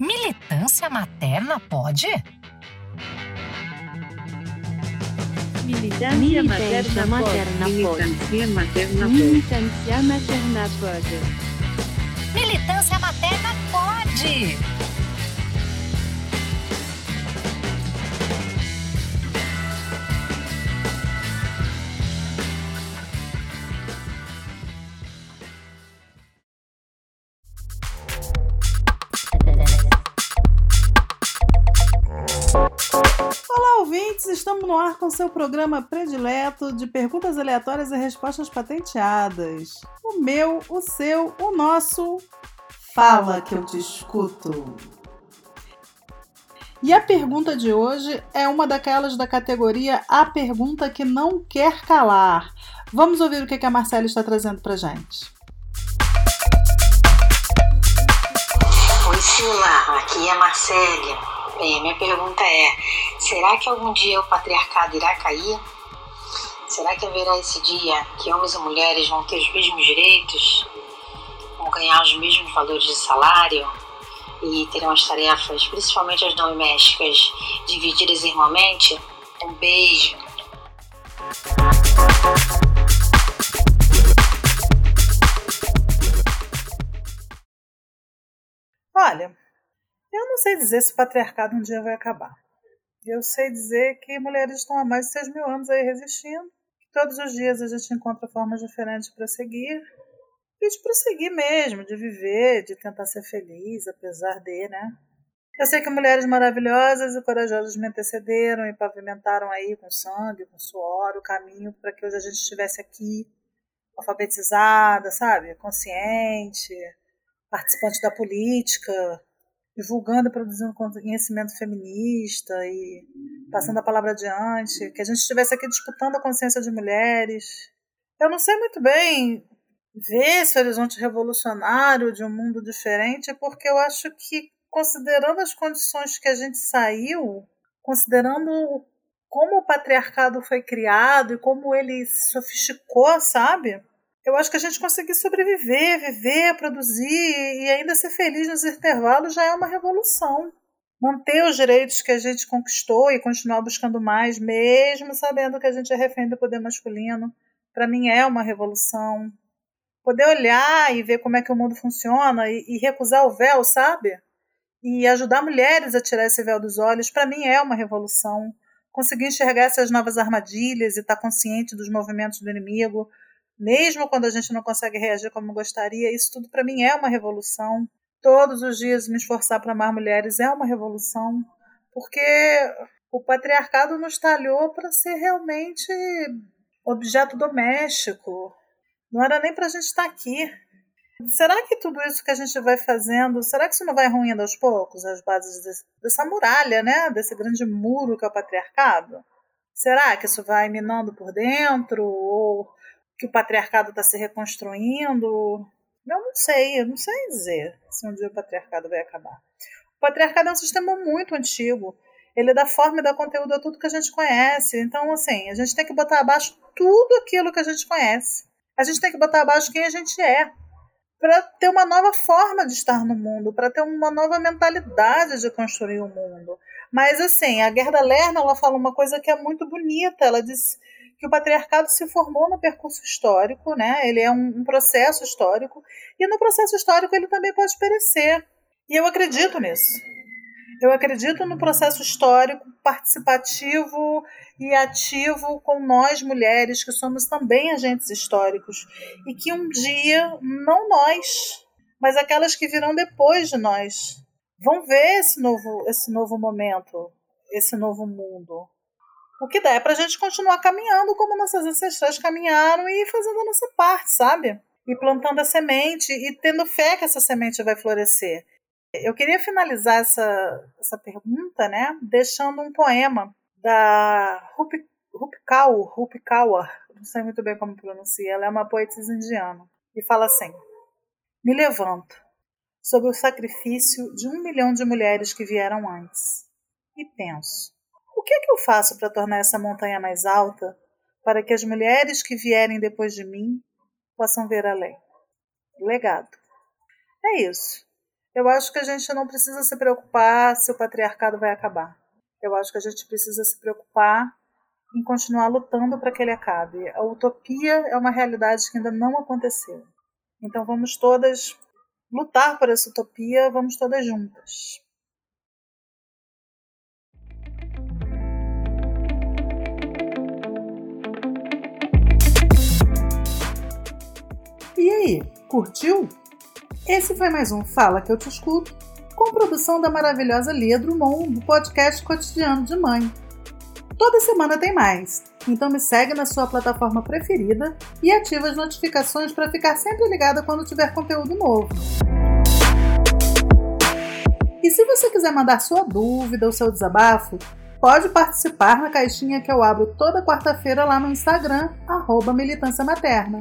Militância materna pode? Militância materna pode. Militância materna pode. Militância materna pode. Militância materna pode! Ouvintes! Estamos no ar com seu programa predileto de perguntas aleatórias e respostas patenteadas. O meu, o seu, o nosso. Fala que eu te escuto. E a pergunta de hoje é uma daquelas da categoria A Pergunta que Não Quer Calar. Vamos ouvir o que a Marcela está trazendo pra gente. Oi, Sila, aqui é a Marcélia. Bem, minha pergunta é: será que algum dia o patriarcado irá cair? Será que haverá esse dia que homens e mulheres vão ter os mesmos direitos, vão ganhar os mesmos valores de salário e terão as tarefas, principalmente as domésticas, divididas irmãmente? Um beijo. Olha, eu não sei dizer se o patriarcado um dia vai acabar. Eu sei dizer que mulheres estão há mais de 6 mil anos aí resistindo, que todos os dias a gente encontra formas diferentes para seguir e de prosseguir mesmo, de viver, de tentar ser feliz, apesar de, né? Eu sei que mulheres maravilhosas e corajosas me antecederam e pavimentaram aí com sangue, com suor, o caminho para que hoje a gente estivesse aqui, alfabetizada, sabe? Consciente, participante da política, divulgando e produzindo conhecimento feminista e passando a palavra adiante, que a gente estivesse aqui disputando a consciência de mulheres. Eu não sei muito bem ver esse horizonte revolucionário de um mundo diferente, porque eu acho que, considerando as condições que a gente saiu, considerando como o patriarcado foi criado e como ele se sofisticou, sabe? Eu acho que a gente conseguir sobreviver, viver, produzir e ainda ser feliz nos intervalos já é uma revolução. Manter os direitos que a gente conquistou e continuar buscando mais, mesmo sabendo que a gente é refém do poder masculino, para mim é uma revolução. Poder olhar e ver como é que o mundo funciona e, e recusar o véu, sabe? E ajudar mulheres a tirar esse véu dos olhos, para mim é uma revolução. Conseguir enxergar essas novas armadilhas e estar tá consciente dos movimentos do inimigo, mesmo quando a gente não consegue reagir como gostaria, isso tudo para mim é uma revolução. Todos os dias me esforçar para amar mulheres é uma revolução, porque o patriarcado nos talhou para ser realmente objeto doméstico. Não era nem para a gente estar aqui. Será que tudo isso que a gente vai fazendo, será que isso não vai ruindo aos poucos as bases dessa muralha, né? Desse grande muro que é o patriarcado? Será que isso vai minando por dentro? Ou que o patriarcado está se reconstruindo. Eu não sei, eu não sei dizer se um dia o patriarcado vai acabar. O patriarcado é um sistema muito antigo. Ele dá forma e dá conteúdo a tudo que a gente conhece. Então, assim, a gente tem que botar abaixo tudo aquilo que a gente conhece. A gente tem que botar abaixo quem a gente é. Para ter uma nova forma de estar no mundo, para ter uma nova mentalidade de construir o mundo. Mas, assim, a Gerda Lerner ela fala uma coisa que é muito bonita. Ela diz que o patriarcado se formou no percurso histórico, né? Ele é um, um processo histórico e no processo histórico ele também pode perecer. E eu acredito nisso. Eu acredito no processo histórico participativo e ativo com nós mulheres, que somos também agentes históricos, e que um dia, não nós, mas aquelas que virão depois de nós, vão ver esse novo, esse novo momento, esse novo mundo. O que dá é para a gente continuar caminhando como nossas ancestrais caminharam e fazendo a nossa parte, sabe? E plantando a semente e tendo fé que essa semente vai florescer. Eu queria finalizar essa, essa pergunta, né, deixando um poema da Rup, Rupkau, Rupkawa, não sei muito bem como pronuncia, ela é uma poetisa indiana, e fala assim: Me levanto sob o sacrifício de um milhão de mulheres que vieram antes, e penso o que é que eu faço para tornar essa montanha mais alta, para que as mulheres que vierem depois de mim possam ver além? Legado. É isso. Eu acho que a gente não precisa se preocupar se o patriarcado vai acabar. Eu acho que a gente precisa se preocupar em continuar lutando para que ele acabe. A utopia é uma realidade que ainda não aconteceu. Então vamos todas lutar por essa utopia, vamos todas juntas. E aí, curtiu? Esse foi mais um Fala que eu te escuto, com produção da maravilhosa Lia Drummond do podcast Cotidiano de Mãe. Toda semana tem mais, então me segue na sua plataforma preferida e ativa as notificações para ficar sempre ligada quando tiver conteúdo novo. E se você quiser mandar sua dúvida ou seu desabafo, pode participar na caixinha que eu abro toda quarta-feira lá no Instagram, arroba militância materna.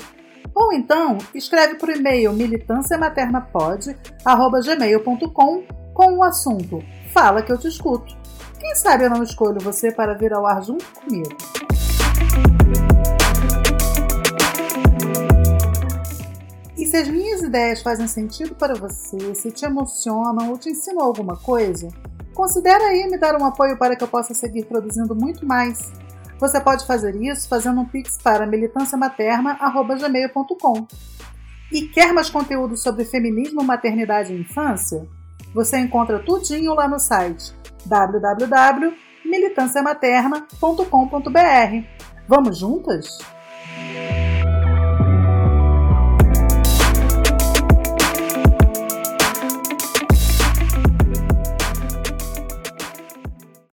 Ou então, escreve por e-mail militanciamaternapod.gmail.com com o assunto Fala que eu te escuto. Quem sabe eu não escolho você para vir ao ar junto comigo. E se as minhas ideias fazem sentido para você, se te emocionam ou te ensinam alguma coisa, considere aí me dar um apoio para que eu possa seguir produzindo muito mais. Você pode fazer isso fazendo um pix para militanciamaterna.gmail.com. E quer mais conteúdo sobre feminismo, maternidade e infância? Você encontra tudinho lá no site www.militanciamaterna.com.br. Vamos juntas?